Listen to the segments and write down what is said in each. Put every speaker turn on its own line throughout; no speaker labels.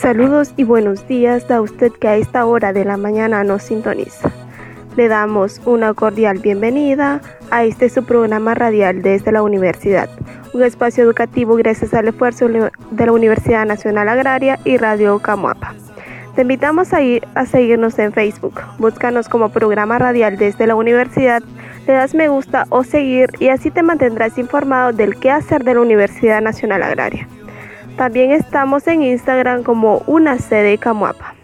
Saludos y buenos días a usted que a esta hora de la mañana nos sintoniza. Le damos una cordial bienvenida a este su programa radial desde la universidad, un espacio educativo gracias al esfuerzo de la Universidad Nacional Agraria y Radio Camuapa. Te invitamos a, ir, a seguirnos en Facebook. Búscanos como programa radial desde la universidad, le das me gusta o seguir y así te mantendrás informado del quehacer de la Universidad Nacional Agraria. También estamos en Instagram como una sede Camuapa.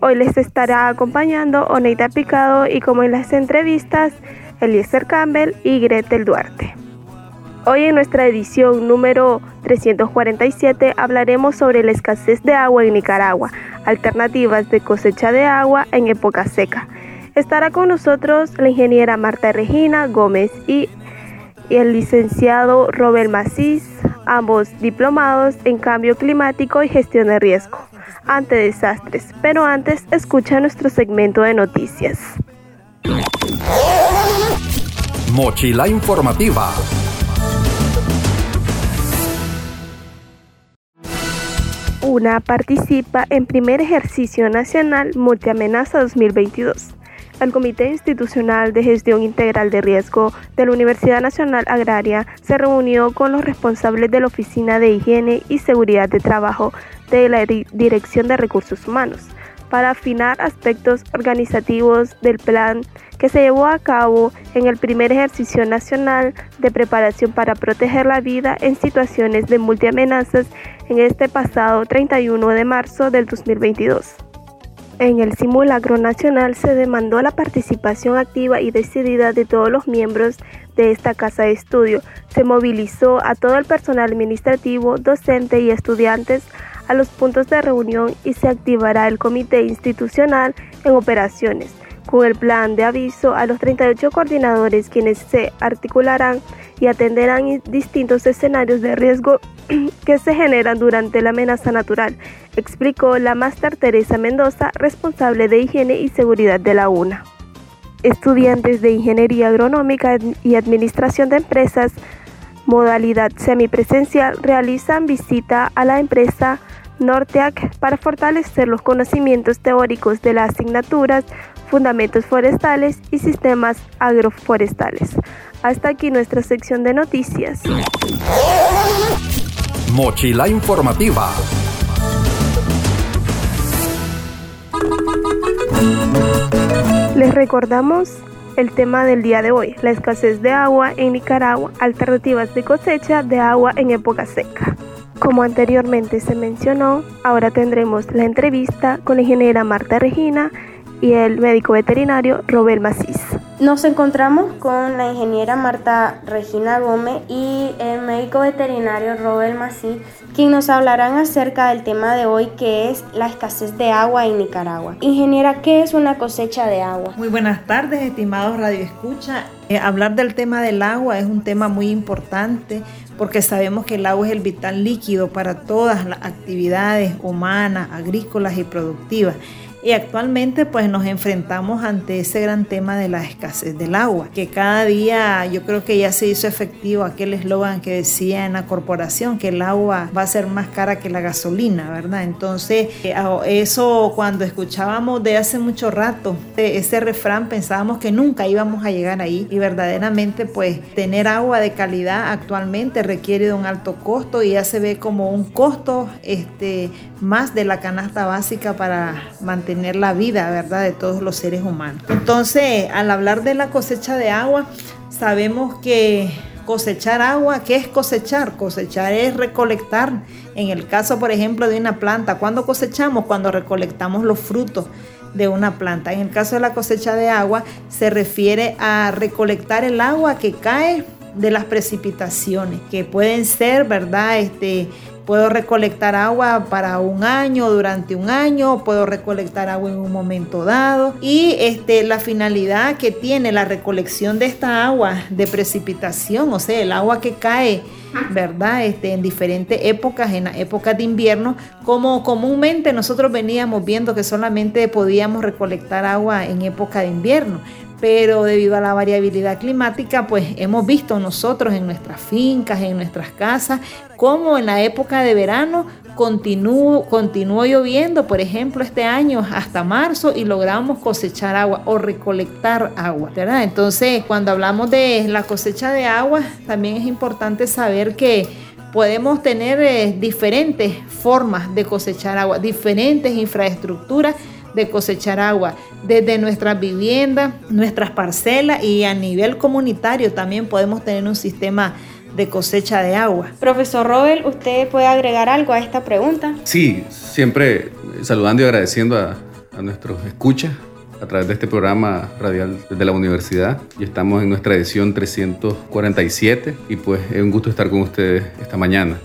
Hoy les estará acompañando Oneida Picado y como en las entrevistas, Eliezer Campbell y Gretel Duarte. Hoy en nuestra edición número 347 hablaremos sobre la escasez de agua en Nicaragua, alternativas de cosecha de agua en época seca. Estará con nosotros la ingeniera Marta Regina Gómez y, el licenciado Robert Macís, ambos diplomados en cambio climático y gestión de riesgo ante desastres. Pero antes, escucha nuestro segmento de noticias.
Mochila informativa.
UNA participa en primer ejercicio nacional multiamenaza 2022. El Comité Institucional de Gestión Integral de Riesgo de la Universidad Nacional Agraria se reunió con los responsables de la Oficina de Higiene y Seguridad de Trabajo de la Dirección de Recursos Humanos para afinar aspectos organizativos del plan que se llevó a cabo en el primer ejercicio nacional de preparación para proteger la vida en situaciones de multiamenazas en este pasado 31 de marzo del 2022. En el simulacro nacional se demandó la participación activa y decidida de todos los miembros de esta casa de estudio. Se movilizó a todo el personal administrativo, docente y estudiantes a los puntos de reunión y se activará el comité institucional en operaciones con el plan de aviso a los 38 coordinadores quienes se articularán y atenderán distintos escenarios de riesgo que se generan durante la amenaza natural, explicó la máster Teresa Mendoza, responsable de higiene y seguridad de la UNA. Estudiantes de Ingeniería Agronómica y Administración de Empresas, modalidad semipresencial, realizan visita a la empresa Norteac para fortalecer los conocimientos teóricos de las asignaturas Fundamentos Forestales y Sistemas Agroforestales. Hasta aquí nuestra sección de noticias.
Mochila informativa.
Les recordamos el tema del día de hoy, la escasez de agua en Nicaragua, alternativas de cosecha de agua en época seca. Como anteriormente se mencionó, ahora tendremos la entrevista con la ingeniera Marta Regina y el médico veterinario Robert Macís.
Nos encontramos con la ingeniera Marta Regina Gómez y el médico veterinario Robert Macís, quien nos hablarán acerca del tema de hoy que es la escasez de agua en Nicaragua. Ingeniera, ¿qué es una cosecha de agua?
Muy buenas tardes, estimados Radio Escucha. Eh, hablar del tema del agua es un tema muy importante porque sabemos que el agua es el vital líquido para todas las actividades humanas, agrícolas y productivas. Y actualmente pues nos enfrentamos ante ese gran tema de la escasez del agua, que cada día yo creo que ya se hizo efectivo aquel eslogan que decía en la corporación que el agua va a ser más cara que la gasolina, ¿verdad? Entonces eh, eso cuando escuchábamos de hace mucho rato ese refrán pensábamos que nunca íbamos a llegar ahí y verdaderamente pues tener agua de calidad actualmente requiere de un alto costo y ya se ve como un costo este, más de la canasta básica para mantener la vida, ¿verdad?, de todos los seres humanos. Entonces, al hablar de la cosecha de agua, sabemos que cosechar agua, ¿qué es cosechar? Cosechar es recolectar. En el caso, por ejemplo, de una planta, ¿cuándo cosechamos? Cuando recolectamos los frutos de una planta. En el caso de la cosecha de agua, se refiere a recolectar el agua que cae de las precipitaciones, que pueden ser, ¿verdad? Este, Puedo recolectar agua para un año, durante un año, puedo recolectar agua en un momento dado. Y este, la finalidad que tiene la recolección de esta agua de precipitación, o sea, el agua que cae, ¿verdad? Este, en diferentes épocas, en épocas de invierno, como comúnmente nosotros veníamos viendo que solamente podíamos recolectar agua en época de invierno pero debido a la variabilidad climática, pues hemos visto nosotros en nuestras fincas, en nuestras casas, cómo en la época de verano continuó, continuó lloviendo, por ejemplo, este año hasta marzo y logramos cosechar agua o recolectar agua. Entonces, cuando hablamos de la cosecha de agua, también es importante saber que podemos tener eh, diferentes formas de cosechar agua, diferentes infraestructuras de cosechar agua desde nuestras viviendas, nuestras parcelas y a nivel comunitario también podemos tener un sistema de cosecha de agua.
Profesor Robel, ¿usted puede agregar algo a esta pregunta?
Sí, siempre saludando y agradeciendo a, a nuestros escuchas a través de este programa radial de la universidad y estamos en nuestra edición 347 y pues es un gusto estar con ustedes esta mañana.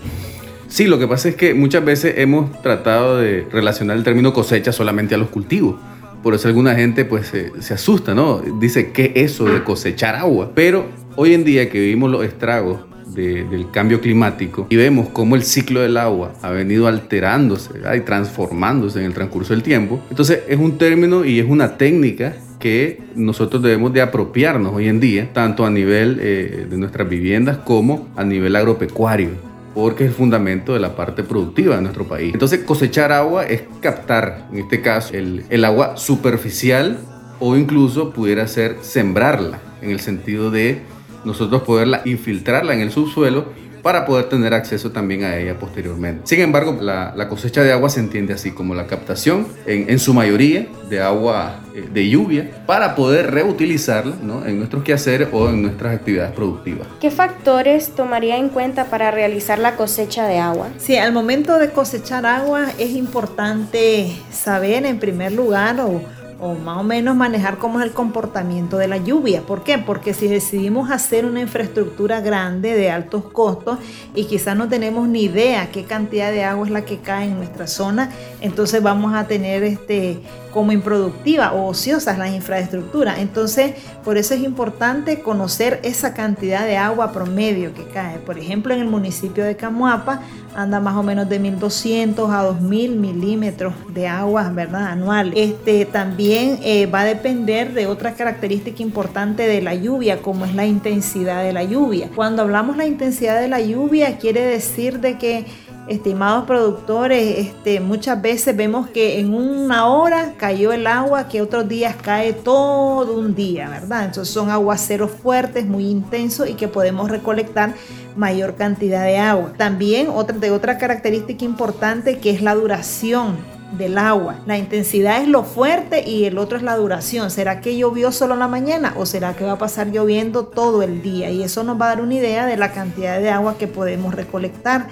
Sí, lo que pasa es que muchas veces hemos tratado de relacionar el término cosecha solamente a los cultivos. Por eso alguna gente pues se, asusta, ¿no? Dice, ¿qué es eso de cosechar agua? Pero hoy en día que vivimos los estragos del cambio climático y vemos cómo el ciclo del agua ha venido alterándose y transformándose en el transcurso del tiempo, entonces es un término y es una técnica que nosotros debemos de apropiarnos hoy en día, tanto a nivel eh, de nuestras viviendas como a nivel agropecuario porque es el fundamento de la parte productiva de nuestro país. Entonces cosechar agua es captar, en este caso, el, el agua superficial o incluso pudiera ser sembrarla, en el sentido de nosotros poderla infiltrarla en el subsuelo para poder tener acceso también a ella posteriormente. Sin embargo, la, cosecha de agua se entiende así como la captación, en, su mayoría, de agua eh, de lluvia para poder reutilizarla en nuestros quehaceres o en nuestras actividades productivas.
¿Qué factores tomaría en cuenta para realizar la cosecha de agua?
Sí, al momento de cosechar agua es importante saber en primer lugar o o más o menos manejar cómo es el comportamiento de la lluvia. ¿Por qué? Porque si decidimos hacer una infraestructura grande de altos costos y quizás no tenemos ni idea qué cantidad de agua es la que cae en nuestra zona, entonces vamos a tener este como improductiva o ociosas las infraestructuras. Entonces, por eso es importante conocer esa cantidad de agua promedio que cae. Por ejemplo, en el municipio de Camuapa anda más o menos de 1.200 a 2.000 milímetros de agua, ¿verdad? Anual. Este, también eh, va a depender de otra característica importante de la lluvia, como es la intensidad de la lluvia. Cuando hablamos la intensidad de la lluvia, quiere decir de que estimados productores, este, muchas veces vemos que en una hora cayó el agua, que otros días cae todo un día, ¿verdad? Entonces son aguaceros fuertes, muy intensos y que podemos recolectar mayor cantidad de agua. También otra, de otra característica importante que es la duración del agua. La intensidad es lo fuerte y el otro es la duración. ¿Será que llovió solo en la mañana o será que va a pasar lloviendo todo el día? Y eso nos va a dar una idea de la cantidad de agua que podemos recolectar.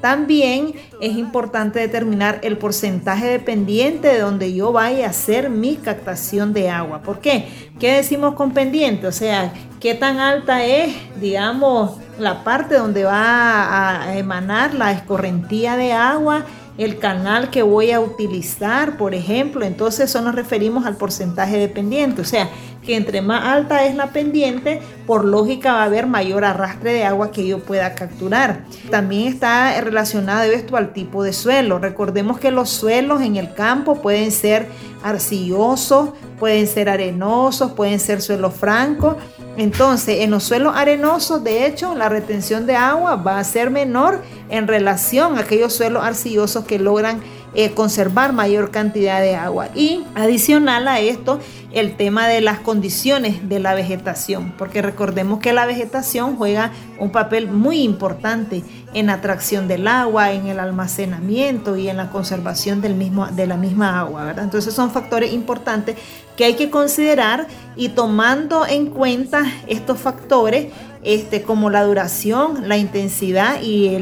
También es importante determinar el porcentaje dependiente de donde yo vaya a hacer mi captación de agua. ¿Por qué? ¿Qué decimos con pendiente? O sea, ¿qué tan alta es, digamos, la parte donde va a emanar la escorrentía de agua? el canal que voy a utilizar, por ejemplo, entonces eso nos referimos al porcentaje de pendiente, o sea, que entre más alta es la pendiente, por lógica va a haber mayor arrastre de agua que yo pueda capturar. También está relacionado esto al tipo de suelo. Recordemos que los suelos en el campo pueden ser arcillosos, pueden ser arenosos, pueden ser suelos francos. Entonces, en los suelos arenosos, de hecho, la retención de agua va a ser menor en relación a aquellos suelos arcillosos que logran eh, conservar mayor cantidad de agua. Y adicional a esto, el tema de las condiciones de la vegetación, porque recordemos que la vegetación juega un papel muy importante en la atracción del agua, en el almacenamiento y en la conservación del mismo, de la misma agua. Entonces son factores importantes que hay que considerar y tomando en cuenta estos factores, este, como la duración, la intensidad y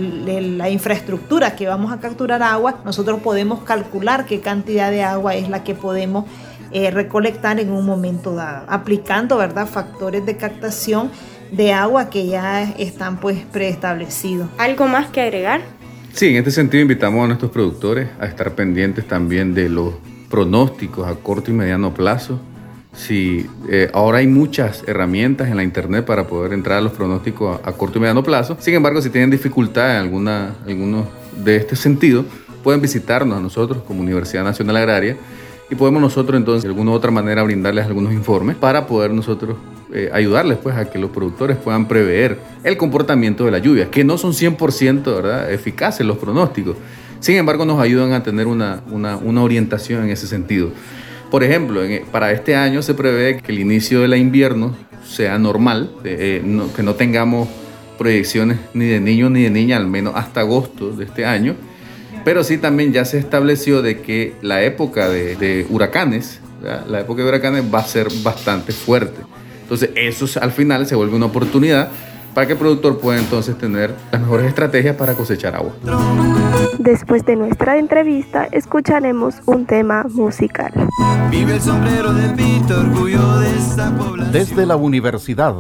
la infraestructura que vamos a capturar agua, nosotros podemos calcular qué cantidad de agua es la que podemos eh, recolectar en un momento dado, aplicando ¿verdad? factores de captación de agua que ya están pues preestablecidos.
¿Algo más que agregar?
Sí, en este sentido invitamos a nuestros productores a estar pendientes también de los pronósticos a corto y mediano plazo. Si eh, ahora hay muchas herramientas en la internet para poder entrar a los pronósticos a, corto y mediano plazo. Sin embargo, si tienen dificultad en alguna, alguno de este sentido, pueden visitarnos a nosotros como Universidad Nacional Agraria y podemos nosotros entonces de alguna u otra manera brindarles algunos informes para poder nosotros eh, ayudarles pues a que los productores puedan prever el comportamiento de la lluvia, que no son 100% ¿verdad? eficaces los pronósticos. Sin embargo, nos ayudan a tener una, una, una orientación en ese sentido. Por ejemplo, para este año se prevé que el inicio del invierno sea normal, eh, que no tengamos proyecciones ni de niños ni de niñas, al menos hasta agosto de este año. Pero sí también ya se estableció de que la época de huracanes, la época de huracanes va a ser bastante fuerte. Entonces eso al final se vuelve una oportunidad para que el productor pueda entonces tener las mejores estrategias para cosechar agua.
Después de nuestra entrevista escucharemos un tema musical.
Vive el sombrero de Pito, orgullo de esta población.
Desde la universidad.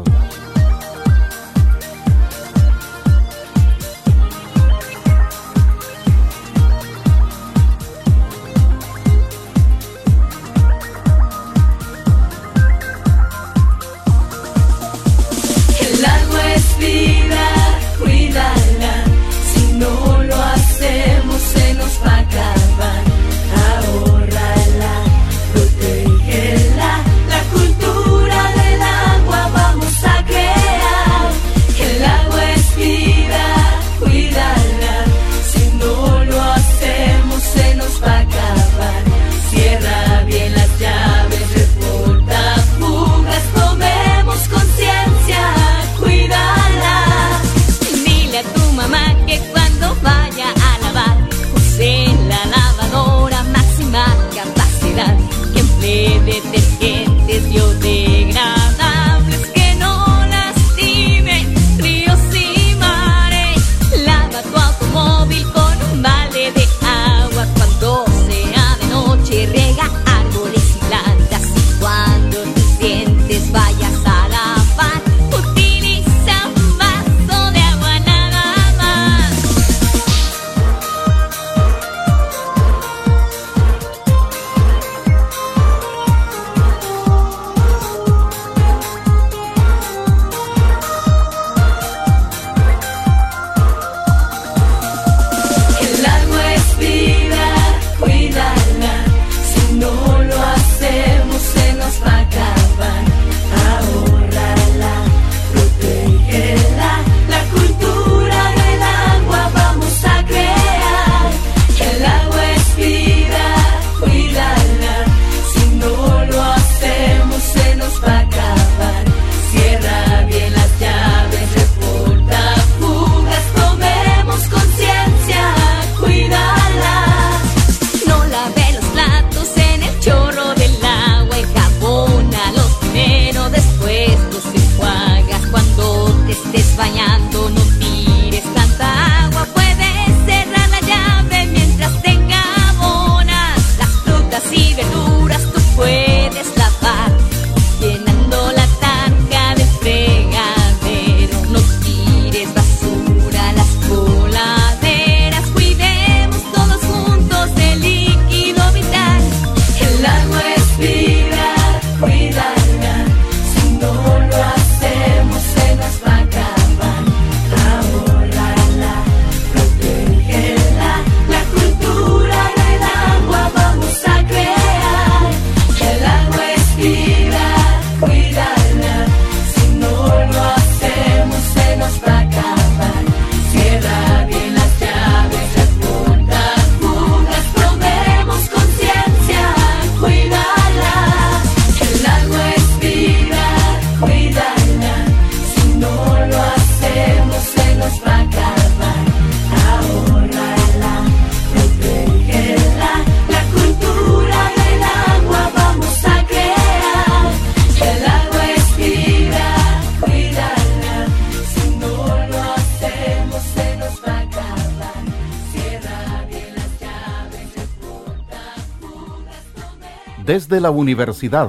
Desde la universidad.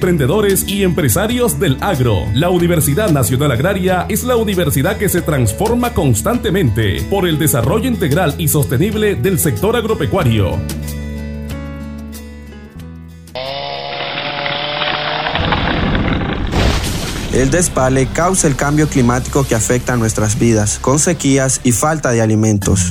emprendedores y empresarios del agro. La Universidad Nacional Agraria es la universidad que se transforma constantemente por el desarrollo integral y sostenible del sector agropecuario.
El despale causa el cambio climático que afecta a nuestras vidas, con sequías y falta de alimentos.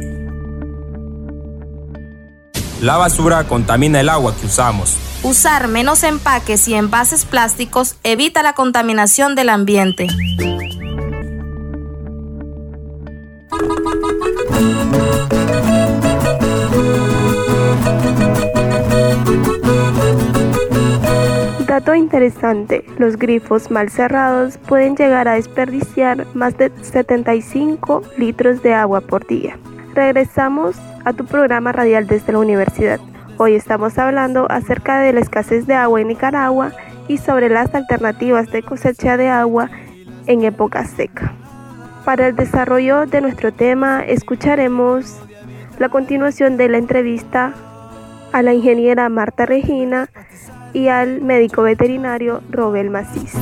La basura contamina el agua que usamos.
Usar menos empaques y envases plásticos evita la contaminación del ambiente.
Dato interesante, los grifos mal cerrados pueden llegar a desperdiciar más de 75 litros de agua por día. Regresamos a tu programa radial desde la universidad. Hoy estamos hablando acerca de la escasez de agua en Nicaragua y sobre las alternativas de cosecha de agua en época seca. Para el desarrollo de nuestro tema escucharemos la continuación de la entrevista a la ingeniera Marta Regina y al médico veterinario Robel Macís.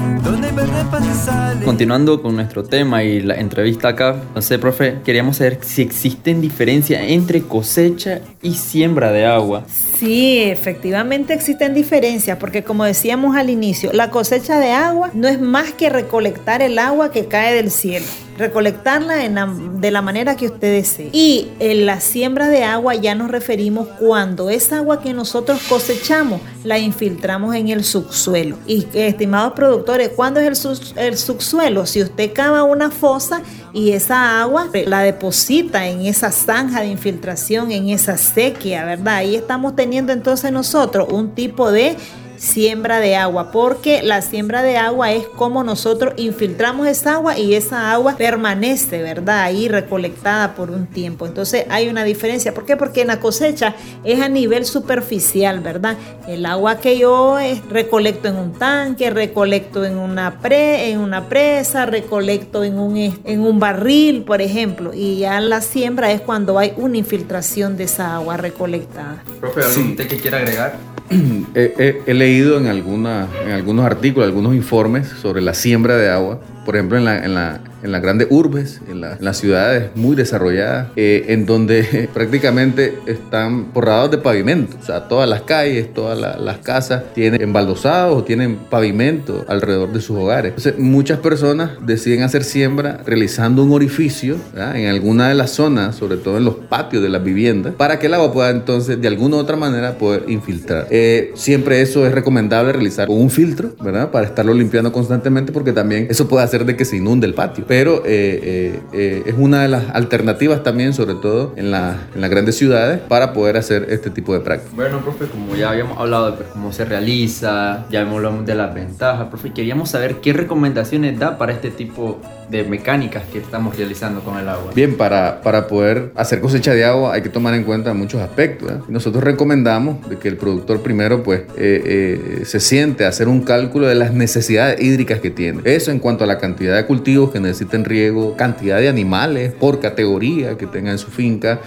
Continuando con nuestro tema y la entrevista acá, no sé, profe, queríamos saber si existen diferencias entre cosecha y siembra de agua.
Sí, efectivamente existen diferencias, porque como decíamos al inicio, la cosecha de agua no es más que recolectar el agua que cae del cielo recolectarla de la manera que usted desee. Y en la siembra de agua ya nos referimos cuando esa agua que nosotros cosechamos la infiltramos en el subsuelo. Y estimados productores, ¿cuándo es el, el subsuelo? Si usted cava una fosa y esa agua la deposita en esa zanja de infiltración, en esa sequía, ¿verdad? Ahí estamos teniendo entonces nosotros un tipo de siembra de agua, porque la siembra de agua es como nosotros infiltramos esa agua y esa agua permanece, ¿verdad? Ahí recolectada por un tiempo. Entonces hay una diferencia. ¿Por qué? Porque en la cosecha es a nivel superficial, ¿verdad? El agua que yo eh, recolecto en un tanque, recolecto en una, pre, en una presa, recolecto en un, en un barril, por ejemplo. Y ya la siembra es cuando hay una infiltración de esa agua recolectada.
Profe, ¿algo que quiera agregar?
he, leído en, alguna, en algunos artículos, algunos informes sobre la siembra de agua, por ejemplo en la, en la, en las grandes urbes, en, las ciudades muy desarrolladas, eh, en donde prácticamente están forrados de pavimento. O sea, todas las calles, todas las casas tienen embaldosados o tienen pavimento alrededor de sus hogares. Entonces, muchas personas deciden hacer siembra realizando un orificio en alguna de las zonas, sobre todo en los patios de las viviendas, para que el agua pueda entonces de alguna u otra manera poder infiltrar. Eh, siempre eso es recomendable realizar un filtro, ¿verdad? Para estarlo limpiando constantemente porque también eso puede hacer de que se inunde el patio pero eh, eh, eh, es una de las alternativas también, sobre todo en, la, en, las grandes ciudades, para poder hacer este tipo de prácticas.
Bueno, profe, como ya habíamos hablado de pues, cómo se realiza, ya hablamos de las ventajas, profe, queríamos saber qué recomendaciones da para este tipo de mecánicas que estamos realizando con el agua.
Bien, para, para poder hacer cosecha de agua hay que tomar en cuenta muchos aspectos. Nosotros recomendamos de que el productor primero pues se siente a hacer un cálculo de las necesidades hídricas que tiene. Eso en cuanto a la cantidad de cultivos que necesiten riego, cantidad de animales por categoría que tenga en su finca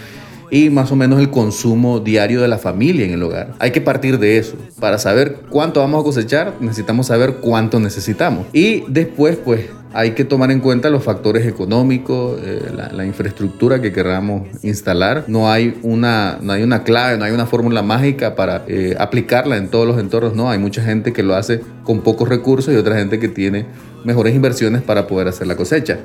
y más o menos el consumo diario de la familia en el hogar. Hay que partir de eso. Para saber cuánto vamos a cosechar, necesitamos saber cuánto necesitamos. Y después, pues, hay que tomar en cuenta los factores económicos, eh, la, infraestructura que queramos instalar. No hay una, no hay una clave, no hay una fórmula mágica para eh, aplicarla en todos los entornos. No, hay mucha gente que lo hace con pocos recursos y otra gente que tiene mejores inversiones para poder hacer la cosecha.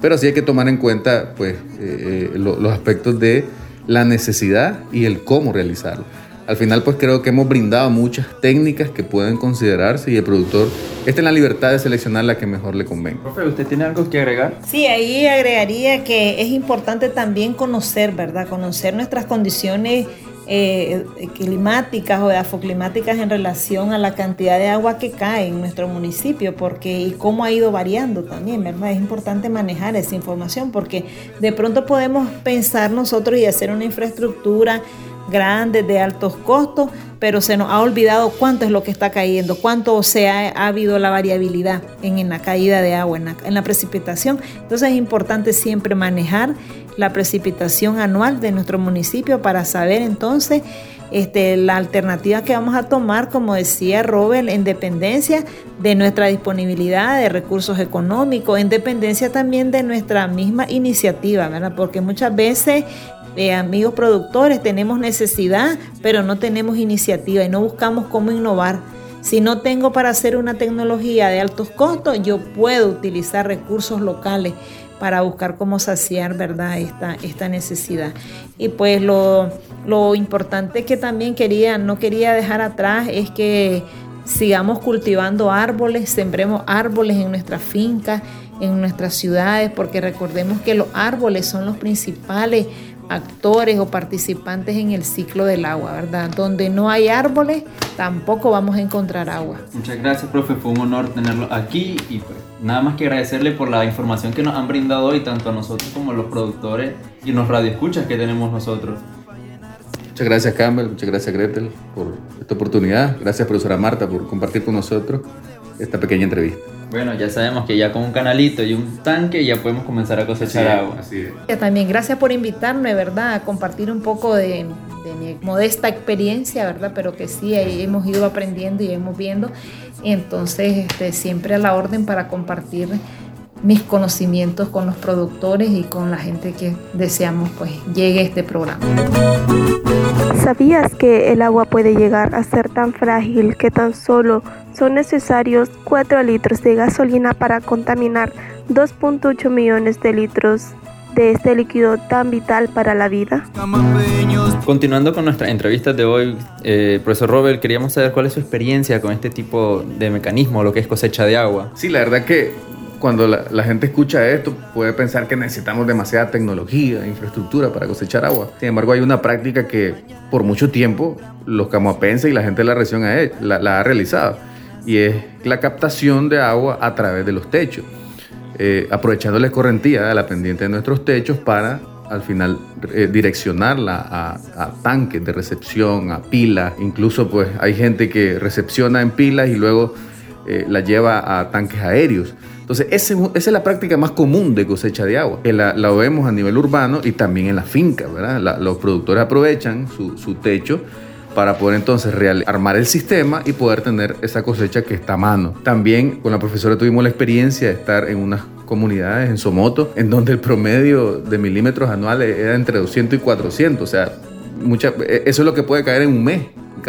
pero sí hay que tomar en cuenta pues, eh, eh, los aspectos de la necesidad y el cómo realizarlo. Al final, pues creo que hemos brindado muchas técnicas que pueden considerarse y el productor está en la libertad de seleccionar la que mejor le convenga.
Profe, ¿usted tiene algo que agregar?
Sí, ahí agregaría que es importante también conocer, ¿verdad? Conocer nuestras condiciones eh, climáticas o edafoclimáticas en relación a la cantidad de agua que cae en nuestro municipio porque y cómo ha ido variando también, ¿verdad? Es importante manejar esa información porque de pronto podemos pensar nosotros y hacer una infraestructura grandes, de altos costos, pero se nos ha olvidado cuánto es lo que está cayendo, cuánto se ha, habido la variabilidad en, la caída de agua, en la, precipitación. Entonces es importante siempre manejar la precipitación anual de nuestro municipio para saber entonces este, la alternativa que vamos a tomar, como decía Robert, en dependencia de nuestra disponibilidad de recursos económicos, en dependencia también de nuestra misma iniciativa, ¿verdad? Porque muchas veces amigos productores, tenemos necesidad, pero no tenemos iniciativa y no buscamos cómo innovar. Si no tengo para hacer una tecnología de altos costos, yo puedo utilizar recursos locales para buscar cómo saciar ¿verdad? Esta, esta necesidad. Y pues lo, lo importante que también quería, no quería dejar atrás es que sigamos cultivando árboles, sembremos árboles en nuestras fincas, en nuestras ciudades, porque recordemos que los árboles son los principales actores o participantes en el ciclo del agua, ¿verdad? Donde no hay árboles, tampoco vamos a encontrar agua.
Muchas gracias, profe. Fue un honor tenerlo aquí y pues nada más que agradecerle por la información que nos han brindado hoy, tanto a nosotros como a los productores y los radioescuchas que tenemos nosotros.
Muchas gracias, Campbell. Muchas gracias, Gretel, por esta oportunidad. Gracias, profesora Marta, por compartir con nosotros esta pequeña entrevista.
Bueno, ya sabemos que ya con un canalito y un tanque ya podemos comenzar a cosechar agua.
Así es. También gracias por invitarme, ¿verdad? A compartir un poco de, mi modesta experiencia, ¿verdad? Pero que sí hemos ido aprendiendo y hemos viendo. Entonces, este, siempre a la orden para compartir mis conocimientos con los productores y con la gente que deseamos pues llegue a este programa.
¿Sabías que el agua puede llegar a ser tan frágil que tan solo son necesarios 4 litros de gasolina para contaminar 2.8 millones de litros de este líquido tan vital para la vida.
Continuando con nuestra entrevista de hoy, eh, profesor Robert, queríamos saber cuál es su experiencia con este tipo de mecanismo, lo que es cosecha de agua.
Sí, la verdad que cuando la, gente escucha esto puede pensar que necesitamos demasiada tecnología, infraestructura para cosechar agua. Sin embargo, hay una práctica que por mucho tiempo los camoapenses y la gente de la región la, ha realizado y es la captación de agua a través de los techos, eh, aprovechando la escorrentía de la pendiente de nuestros techos para al final eh, direccionarla a, tanques de recepción, a pilas, incluso pues hay gente que recepciona en pilas y luego eh, la lleva a tanques aéreos. Entonces, esa es la práctica más común de cosecha de agua, que la, vemos a nivel urbano y también en las fincas, ¿verdad? los productores aprovechan su, techo para poder entonces armar el sistema y poder tener esa cosecha que está a mano. También con la profesora tuvimos la experiencia de estar en unas comunidades en Somoto, en donde el promedio de milímetros anuales era entre 200 y 400, o sea, mucha, e, eso es lo que puede caer en un mes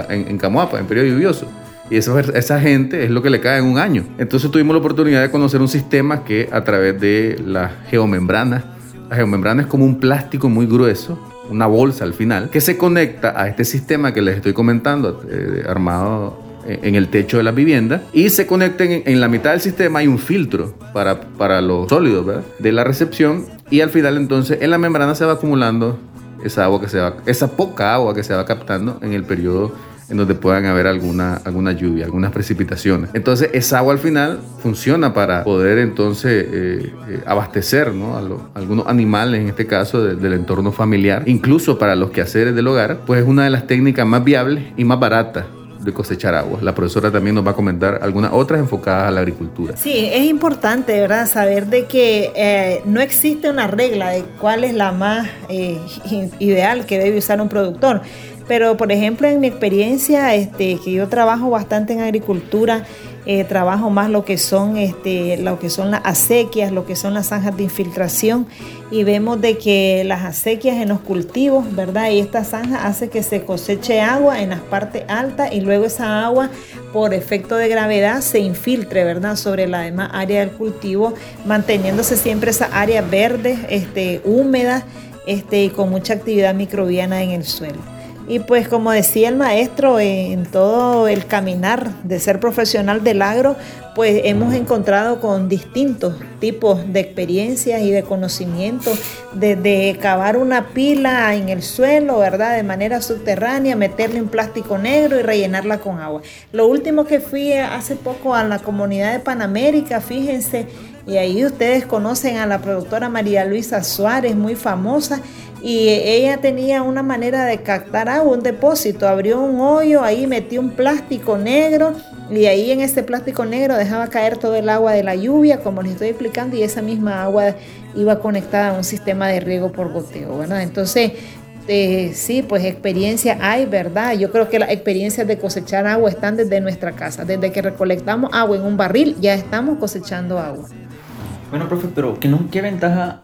en, en Camuapa, en periodo lluvioso. Y esa gente es lo que le cae en un año. Entonces tuvimos la oportunidad de conocer un sistema que a través de las geomembranas, la geomembrana es como un plástico muy grueso, una bolsa al final, que se conecta a este sistema que les estoy comentando, eh, armado en el techo de la vivienda y se conecta en, la mitad del sistema hay un filtro para, para los sólidos de la recepción y al final entonces en la membrana se va acumulando esa agua que se va, esa poca agua que se va captando en el periodo en donde puedan haber alguna, alguna lluvia, algunas precipitaciones. Entonces esa agua al final funciona para poder entonces eh, eh, abastecer ¿no? a, algunos animales, en este caso del entorno familiar, incluso para los quehaceres del hogar, pues es una de las técnicas más viables y más baratas de cosechar agua. La profesora también nos va a comentar algunas otras enfocadas a la agricultura.
Sí, es importante, ¿verdad? Saber de que eh, no existe una regla de cuál es la más ideal que debe usar un productor. Pero, por ejemplo, en mi experiencia, este, que yo trabajo bastante en agricultura, eh, trabajo más lo que son este, lo que son las acequias, lo que son las zanjas de infiltración y vemos de que las acequias en los cultivos, ¿verdad? Y esta zanja hace que se coseche agua en las partes altas y luego esa agua por efecto de gravedad se infiltre, ¿verdad? Sobre la demás área del cultivo, manteniéndose siempre esa área verde, este, húmeda este, y con mucha actividad microbiana en el suelo. Y pues como decía el maestro, en todo el caminar de ser profesional del agro, pues hemos encontrado con distintos tipos de experiencias y de conocimientos, desde cavar una pila en el suelo, ¿verdad? De manera subterránea, meterle un plástico negro y rellenarla con agua. Lo último que fui hace poco a la comunidad de Panamérica, fíjense, y ahí ustedes conocen a la productora María Luisa Suárez, muy famosa, y ella tenía una manera de captar agua, un depósito, abrió un hoyo, ahí metió un plástico negro y ahí en ese plástico negro dejaba caer todo el agua de la lluvia, como les estoy explicando, y esa misma agua iba conectada a un sistema de riego por goteo, ¿verdad? Entonces, eh, sí, pues experiencia hay, ¿verdad? Yo creo que las experiencias de cosechar agua están desde nuestra casa, desde que recolectamos agua en un barril, ya estamos cosechando agua.
Bueno, profe, pero ¿qué ventaja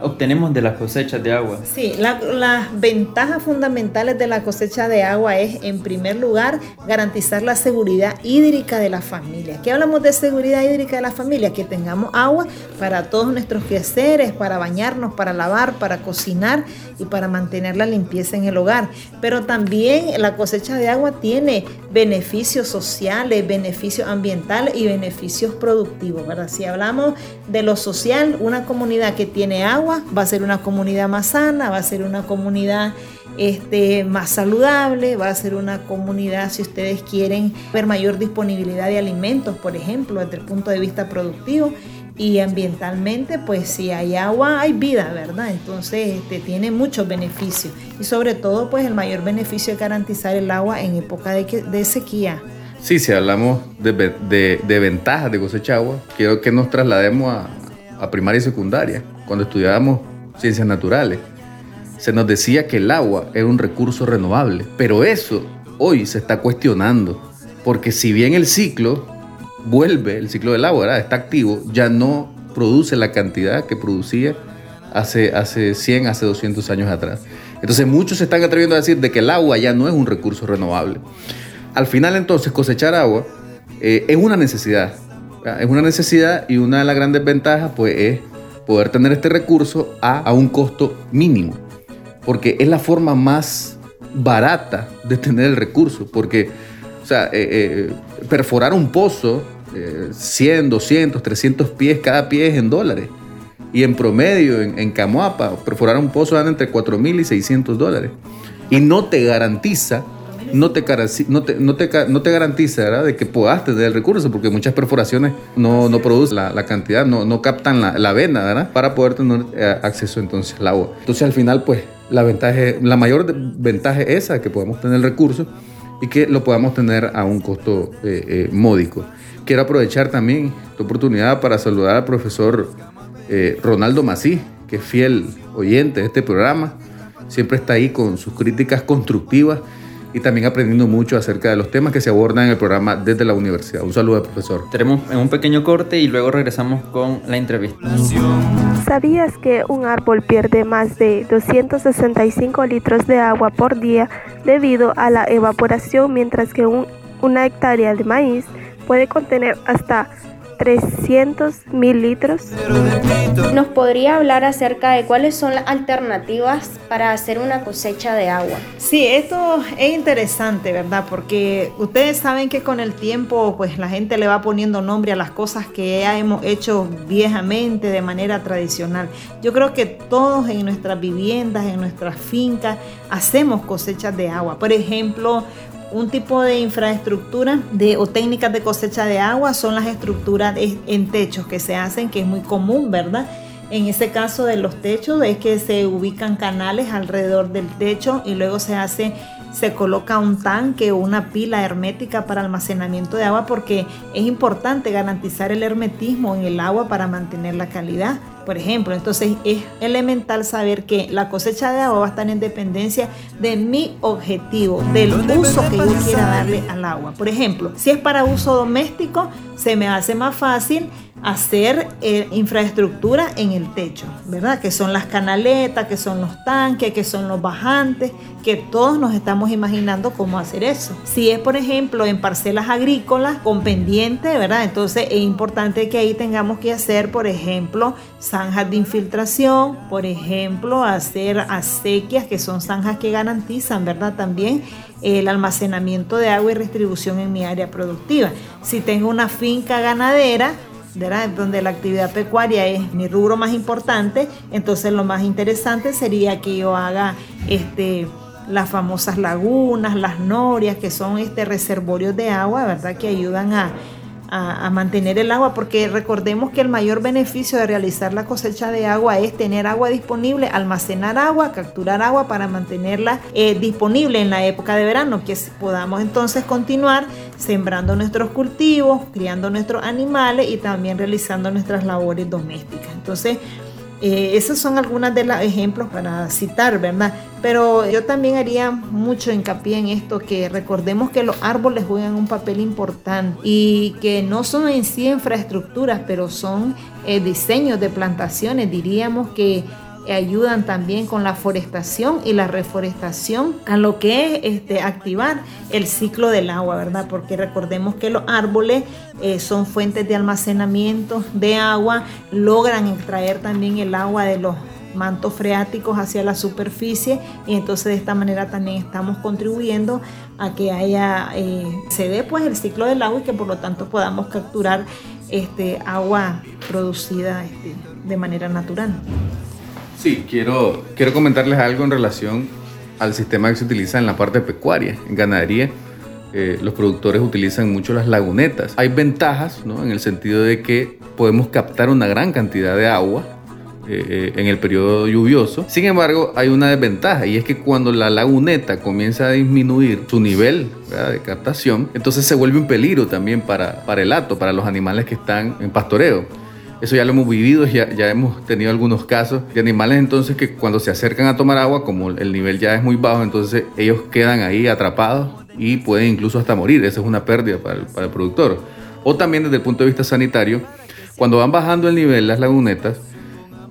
obtenemos de las cosechas de agua?
Sí, las ventajas fundamentales de la cosecha de agua es, en primer lugar, garantizar la seguridad hídrica de la familia. ¿Qué hablamos de seguridad hídrica de la familia? Que tengamos agua para todos nuestros quehaceres, para bañarnos, para lavar, para cocinar y para mantener la limpieza en el hogar. Pero también la cosecha de agua tiene beneficios sociales, beneficios ambientales y beneficios productivos, ¿verdad? Si hablamos de lo social, una comunidad que tiene agua, va a ser una comunidad más sana, va a ser una comunidad este, más saludable, va a ser una comunidad, si ustedes quieren, ver mayor disponibilidad de alimentos, por ejemplo, desde el punto de vista productivo. Y ambientalmente, pues si hay agua, hay vida, ¿verdad? Entonces, este, tiene muchos beneficios. Y sobre todo, pues el mayor beneficio es garantizar el agua en época de, sequía.
Sí, si hablamos de, de, de ventajas de cosecha agua, quiero que nos traslademos a primaria y secundaria, cuando estudiábamos ciencias naturales, se nos decía que el agua era un recurso renovable, pero eso hoy se está cuestionando, porque si bien el ciclo vuelve, el ciclo del agua está activo, ya no produce la cantidad que producía hace, hace 100, hace 200 años atrás. Entonces muchos se están atreviendo a decir de que el agua ya no es un recurso renovable. Al final entonces cosechar agua eh, es una necesidad, es una necesidad y una de las grandes ventajas pues es poder tener este recurso a, un costo mínimo, porque es la forma más barata de tener el recurso, porque o sea, eh, eh, perforar un pozo, 100, 200, 300 pies, cada pie es en dólares. Y en promedio, en, en Camoapa, perforar un pozo dan entre 4 mil y 600 dólares. Y no te garantiza no te, no te, no te, no te garantiza de que puedas tener el recurso, porque muchas perforaciones no, no producen la, cantidad, no, no captan la, la, vena ¿verdad? para poder tener eh, acceso entonces al agua. Entonces al final, pues la, ventaja, la mayor ventaja es esa, que podemos tener el recurso y que lo podamos tener a un costo eh, eh, módico. Quiero aprovechar también esta oportunidad para saludar al profesor Ronaldo Mací, que es fiel oyente de este programa. Siempre está ahí con sus críticas constructivas y también aprendiendo mucho acerca de los temas que se abordan en el programa desde la universidad. Un saludo, profesor.
Tenemos un pequeño corte y luego regresamos con la entrevista.
¿Sabías que un árbol pierde más de 265 litros de agua por día debido a la evaporación, mientras que una hectárea de maíz puede contener hasta 300 mil litros.
¿Nos podría hablar acerca de cuáles son las alternativas para hacer una cosecha de agua?
Sí, esto es interesante, ¿verdad? Porque ustedes saben que con el tiempo, pues la gente le va poniendo nombre a las cosas que ya hemos hecho viejamente de manera tradicional. Yo creo que todos en nuestras viviendas, en nuestras fincas, hacemos cosechas de agua. Por ejemplo, un tipo de infraestructura de, o técnicas de cosecha de agua son las estructuras en techos que se hacen, que es muy común, ¿verdad? En ese caso de los techos es que se ubican canales alrededor del techo y luego se hace se coloca un tanque o una pila hermética para almacenamiento de agua porque es importante garantizar el hermetismo en el agua para mantener la calidad por ejemplo. Entonces es elemental saber que la cosecha de agua va a estar en dependencia de mi objetivo, del uso que yo quiera darle al agua. Por ejemplo, si es para uso doméstico, se me hace más fácil hacer eh, infraestructura en el techo, ¿verdad? Que son las canaletas, que son los tanques, que son los bajantes, que todos nos estamos imaginando cómo hacer eso. Si es, por ejemplo, en parcelas agrícolas con pendiente, ¿verdad? Entonces es importante que ahí tengamos que hacer, por ejemplo, zanjas de infiltración, por ejemplo, hacer acequias, que son zanjas que garantizan, ¿verdad? También el almacenamiento de agua y distribución en mi área productiva. Si tengo una finca ganadera, donde la actividad pecuaria es mi rubro más importante, entonces lo más interesante sería que yo haga este, las famosas lagunas, las norias, que son este, reservorios de agua, ¿verdad? que ayudan a, a, mantener el agua, porque recordemos que el mayor beneficio de realizar la cosecha de agua es tener agua disponible, almacenar agua, capturar agua para mantenerla eh, disponible en la época de verano, que podamos entonces continuar sembrando nuestros cultivos, criando nuestros animales y también realizando nuestras labores domésticas. Entonces, eh, esos son algunos de los ejemplos para citar, ¿verdad? Pero yo también haría mucho hincapié en esto, que recordemos que los árboles juegan un papel importante y que no son en sí infraestructuras, pero son eh, diseños de plantaciones. Diríamos que ayudan también con la forestación y la reforestación a lo que es este, activar el ciclo del agua, ¿verdad? Porque recordemos que los árboles eh, son fuentes de almacenamiento de agua, logran extraer también el agua de los mantos freáticos hacia la superficie y entonces de esta manera también estamos contribuyendo a que haya eh, se dé pues el ciclo del agua y que por lo tanto podamos capturar este agua producida este, de manera natural.
Sí, quiero, quiero comentarles algo en relación al sistema que se utiliza en la parte pecuaria, en ganadería. Eh, los productores utilizan mucho las lagunetas. Hay ventajas ¿no? en el sentido de que podemos captar una gran cantidad de agua eh, eh, en el periodo lluvioso. Sin embargo, hay una desventaja y es que cuando la laguneta comienza a disminuir su nivel de captación, entonces se vuelve un peligro también para, para el hato, para los animales que están en pastoreo. Eso ya lo hemos vivido, ya, ya hemos tenido algunos casos de animales entonces que cuando se acercan a tomar agua, como el nivel ya es muy bajo, entonces ellos quedan ahí atrapados y pueden incluso hasta morir. Esa es una pérdida para el, para el productor. O también desde el punto de vista sanitario, cuando van bajando el nivel las lagunetas,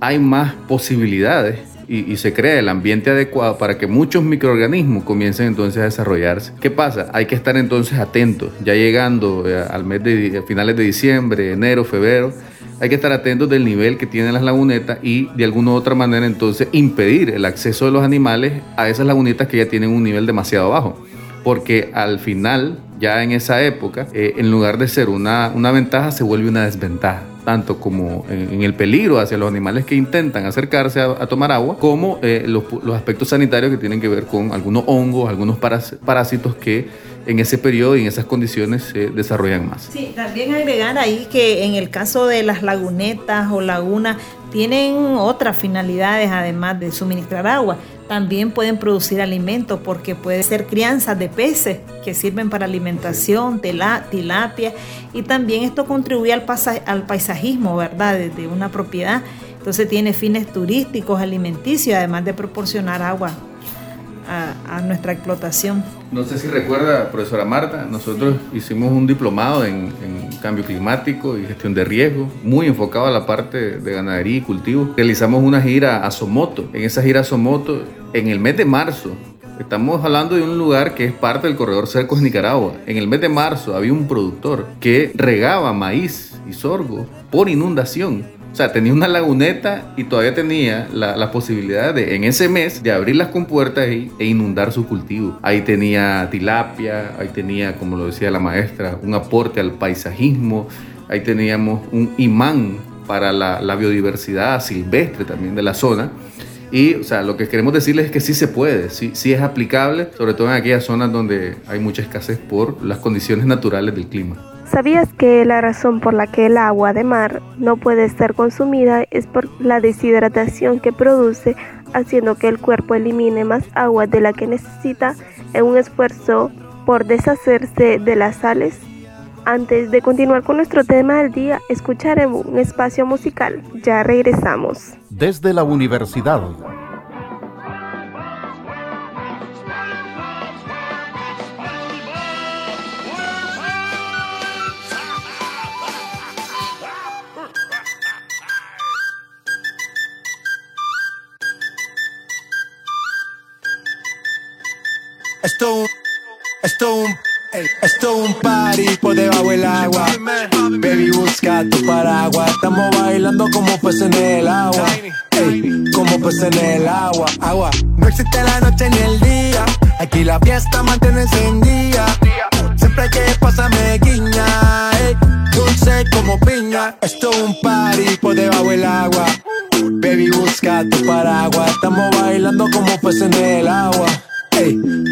hay más posibilidades y, se crea el ambiente adecuado para que muchos microorganismos comiencen entonces a desarrollarse. ¿Qué pasa? Hay que estar entonces atentos, ya llegando eh, al mes de finales de diciembre, enero, febrero hay que estar atentos del nivel que tienen las lagunetas y de alguna u otra manera entonces impedir el acceso de los animales a esas lagunitas que ya tienen un nivel demasiado bajo. Porque al final, ya en esa época, eh, en lugar de ser una, una ventaja, se vuelve una desventaja tanto como en, el peligro hacia los animales que intentan acercarse a, tomar agua, como eh, los, aspectos sanitarios que tienen que ver con algunos hongos, algunos parásitos que en ese periodo y en esas condiciones se desarrollan más.
Sí, también agregar ahí que en el caso de las lagunetas o lagunas tienen otras finalidades además de suministrar agua. También pueden producir alimentos porque puede ser crianzas de peces que sirven para alimentación, tilapia y también esto contribuye al, al paisajismo, ¿verdad? De una propiedad. Entonces tiene fines turísticos, alimenticios, además de proporcionar agua a, nuestra explotación.
No sé si recuerda, profesora Marta, nosotros hicimos un diplomado en, cambio climático y gestión de riesgo, muy enfocado a la parte de ganadería y cultivo. Realizamos una gira a Somoto. En esa gira a Somoto, en el mes de marzo, Estamos hablando de un lugar que es parte del corredor Cercos Nicaragua. En el mes de marzo había un productor que regaba maíz y sorgo por inundación sea, tenía una laguneta y todavía tenía la, posibilidad de, en ese mes, de abrir las compuertas e inundar su cultivo. Ahí tenía tilapia, ahí tenía, como lo decía la maestra, un aporte al paisajismo, ahí teníamos un imán para la, biodiversidad silvestre también de la zona. Y, o sea, lo que queremos decirles es que sí se puede, sí, sí es aplicable, sobre todo en aquellas zonas donde hay mucha escasez por las condiciones naturales del clima.
¿Sabías que la razón por la que el agua de mar no puede ser consumida es por la deshidratación que produce, haciendo que el cuerpo elimine más agua de la que necesita en un esfuerzo por deshacerse de las sales? Antes de continuar con nuestro tema del día, escucharemos un espacio musical. Ya regresamos.
Desde la universidad
Esto un, esto un, esto un party por debajo del agua. Baby, busca tu paraguas. Estamos bailando como peces en el agua. Ey, como peces en el agua. Agua. No existe la noche ni el día. Aquí la fiesta mantiene encendida. Siempre que pasa me guiña. Ey, dulce como piña. Esto un party por debajo del agua. Baby, busca tu paraguas. Estamos bailando como peces en el agua.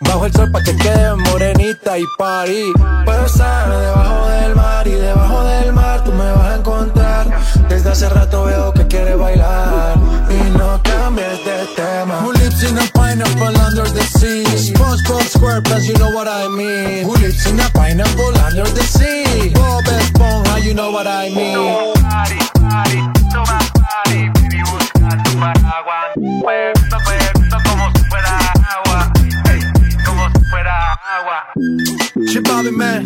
Bajo el sol pa' que quede morenita y party. Puedo estar debajo del mar y debajo del mar tú me vas a encontrar. Desde hace rato veo que quieres bailar y no cambies de tema. Who lives in a pineapple under the sea? SpongeBob SquarePants, you know what I mean. Who lives in a pineapple under the sea? Bob Esponja, you know what I mean. Party, party, toma party, baby, busca tu paraguas. Agua. Chip Bobby Man.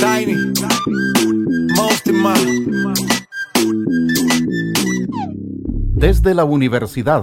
Tiny. Most Man.
Desde la universidad.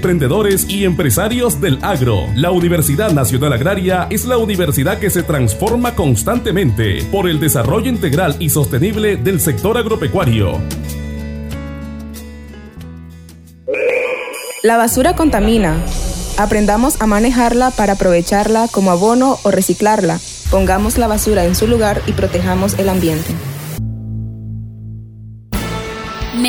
emprendedores y empresarios del agro. La Universidad Nacional Agraria es la universidad que se transforma constantemente por el desarrollo integral y sostenible del sector agropecuario.
La basura contamina. Aprendamos a manejarla para aprovecharla como abono o reciclarla. Pongamos la basura en su lugar y protejamos el ambiente.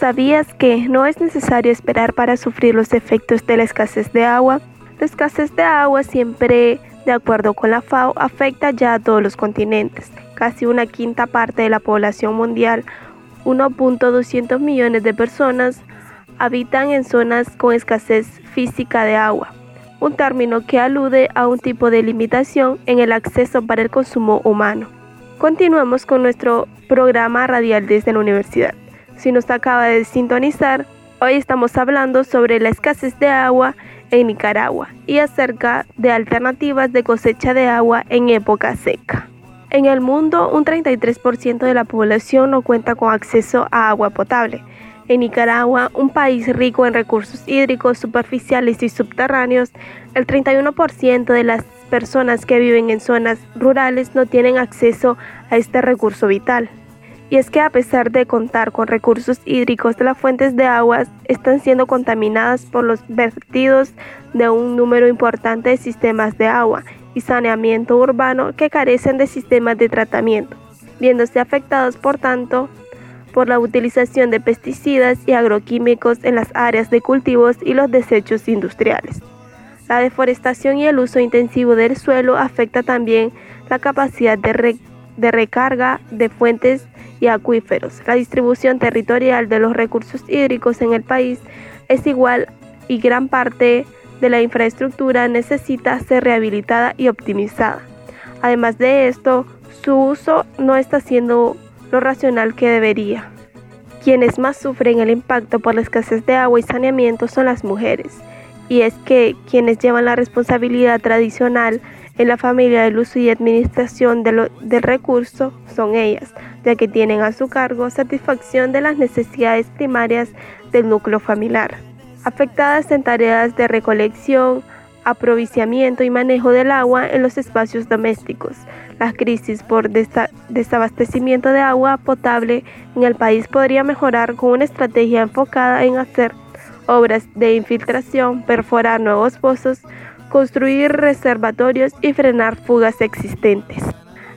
¿Sabías que no es necesario esperar para sufrir los efectos de la escasez de agua? La escasez de agua siempre de acuerdo con la FAO, afecta ya a todos los continentes. Casi una quinta parte de la población mundial, 1.200 millones de personas, habitan en zonas con escasez física de agua, un término que alude a un tipo de limitación en el acceso para el consumo humano. Continuamos con nuestro programa radial desde la universidad. Si nos acaba de sintonizar, hoy estamos hablando sobre la escasez de agua en Nicaragua y acerca de alternativas de cosecha de agua en época seca. En el mundo, un 33% de la población no cuenta con acceso a agua potable. En Nicaragua, un país rico en recursos hídricos superficiales y subterráneos, el 31% de las personas que viven en zonas rurales no tienen acceso a este recurso vital. Y es que a pesar de contar con recursos hídricos, las fuentes de aguas están siendo contaminadas por los vertidos de un número importante de sistemas de agua y saneamiento urbano que carecen de sistemas de tratamiento, viéndose afectados por tanto por la utilización de pesticidas y agroquímicos en las áreas de cultivos y los desechos industriales. La deforestación y el uso intensivo del suelo afecta también la capacidad de, de recarga de fuentes y acuíferos. La distribución territorial de los recursos hídricos en el país es igual y gran parte de la infraestructura necesita ser rehabilitada y optimizada. Además de esto, su uso no está siendo lo racional que debería. Quienes más sufren el impacto por la escasez de agua y saneamiento son las mujeres, y es que quienes llevan la responsabilidad tradicional en la familia del uso y administración del recurso son ellas, ya que tienen a su cargo satisfacción de las necesidades primarias del núcleo familiar. Afectadas en tareas de recolección, aproviciamiento y manejo del agua en los espacios domésticos. La crisis por desabastecimiento de agua potable en el país podría mejorar con una estrategia enfocada en hacer obras de infiltración, perforar nuevos pozos, construir reservatorios y frenar fugas existentes.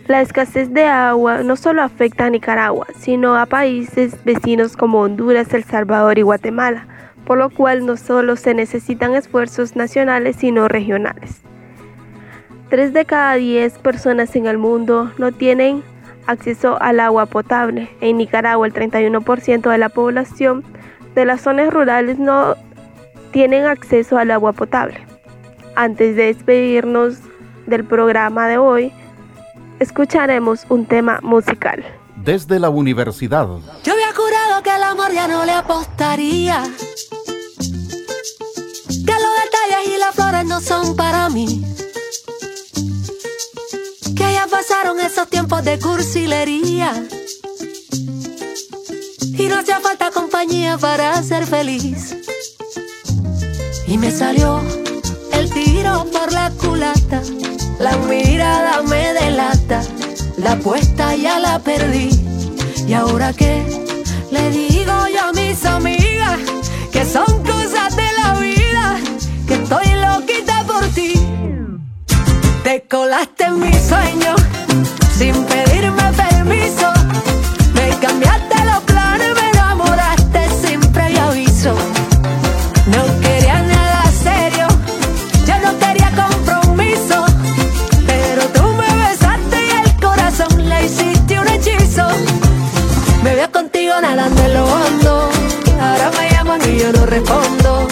La escasez de agua no solo afecta a Nicaragua, sino a países vecinos como Honduras, El Salvador y Guatemala, por lo cual no solo se necesitan esfuerzos nacionales, sino regionales. Tres de cada diez personas en el mundo no tienen acceso al agua potable. En Nicaragua, el 31% de la población de las zonas rurales no tienen acceso al agua potable. Antes de despedirnos del programa de hoy, escucharemos un tema musical.
Desde la universidad.
Yo había jurado que el amor ya no le apostaría. Que los detalles y las flores no son para mí. Que ya pasaron esos tiempos de cursilería. Y no hacía falta compañía para ser feliz. Y me salió el tiro por la culata. La mirada me delata. La apuesta ya la perdí. ¿Y ahora qué? Le digo yo a mis amigas que son cosas de la vida. Que estoy loquita por ti. Te colaste en mi sueño sin pedirme permiso. Me cambiaste nadando en lo hondo. Ahora me llaman y yo no respondo.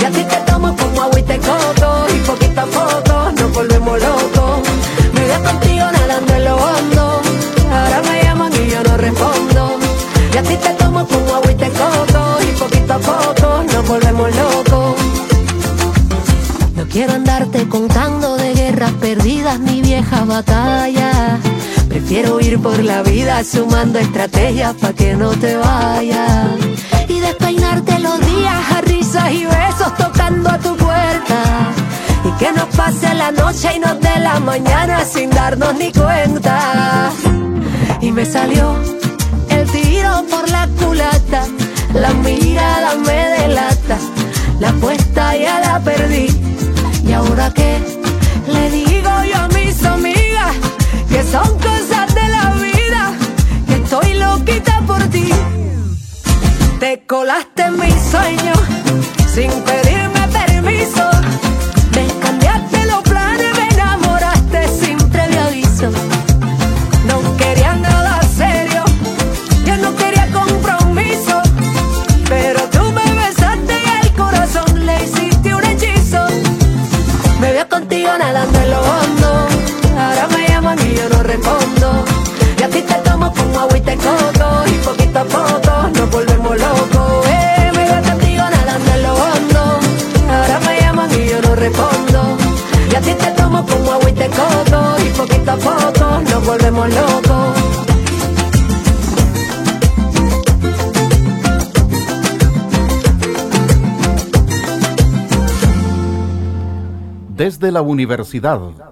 Y a ti te tomo como agua y te. Y poquito a poco nos volvemos locos. Me veo contigo nadando en lo hondo. Ahora me llaman y yo no respondo. Y a ti te tomo como agua y te. Y poquito a poco nos volvemos locos. No quiero andarte contando de guerras perdidas ni viejas batallas. Prefiero ir por la vida sumando estrategias pa' que no te vayas. Y despeinarte los días a risas y besos tocando a tu puerta. Y que nos pase la noche y nos dé la mañana sin darnos ni cuenta. Y me salió el tiro por la culata. La mirada me delata. Te colaste en mis sueños sin pedirme como agua y te coco. Y poquito a poco nos volvemos locos.
Desde la universidad.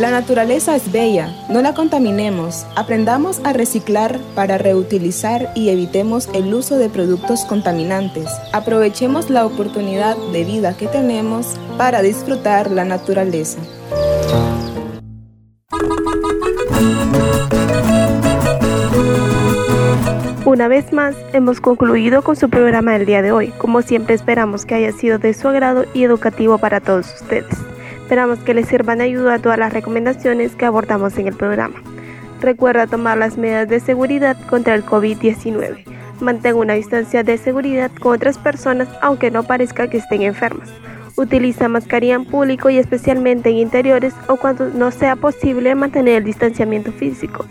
La naturaleza es bella, no la contaminemos. Aprendamos a reciclar para reutilizar y evitemos el uso de productos contaminantes. Aprovechemos la oportunidad de vida que tenemos para disfrutar la naturaleza.
Una vez más, hemos concluido con su programa del día de hoy. Como siempre, esperamos que haya sido de su agrado y educativo para todos ustedes. Esperamos que les sirvan de ayuda a todas las recomendaciones que abordamos en el programa. Recuerda tomar las medidas de seguridad contra el COVID-19. Mantenga una distancia de seguridad con otras personas aunque no parezca que estén enfermas. Utiliza mascarilla en público y especialmente en interiores o cuando no sea posible mantener el distanciamiento físico.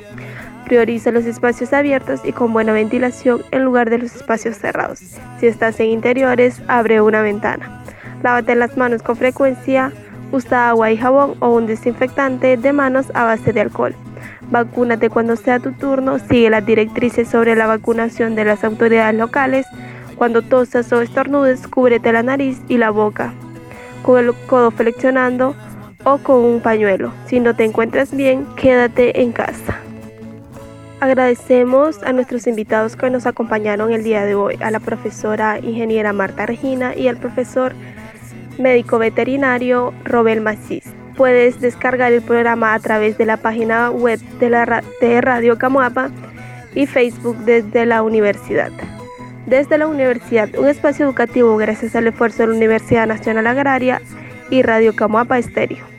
Prioriza los espacios abiertos y con buena ventilación en lugar de los espacios cerrados. Si estás en interiores, abre una ventana. Lávate las manos con frecuencia. Usa agua y jabón o un desinfectante de manos a base de alcohol. Vacúnate cuando sea tu turno. Sigue las directrices sobre la vacunación de las autoridades locales. Cuando tosas o estornudes, cúbrete la nariz y la boca con el codo flexionando o con un pañuelo. Si no te encuentras bien, quédate en casa. Agradecemos a nuestros invitados que nos acompañaron el día de hoy, a la profesora ingeniera Marta Regina y al profesor médico veterinario Robel Macís. Puedes descargar el programa a través de la página web de, la, de Radio Camuapa y Facebook desde la universidad. Desde la universidad, un espacio educativo gracias al esfuerzo de la Universidad Nacional Agraria y Radio Camuapa Estéreo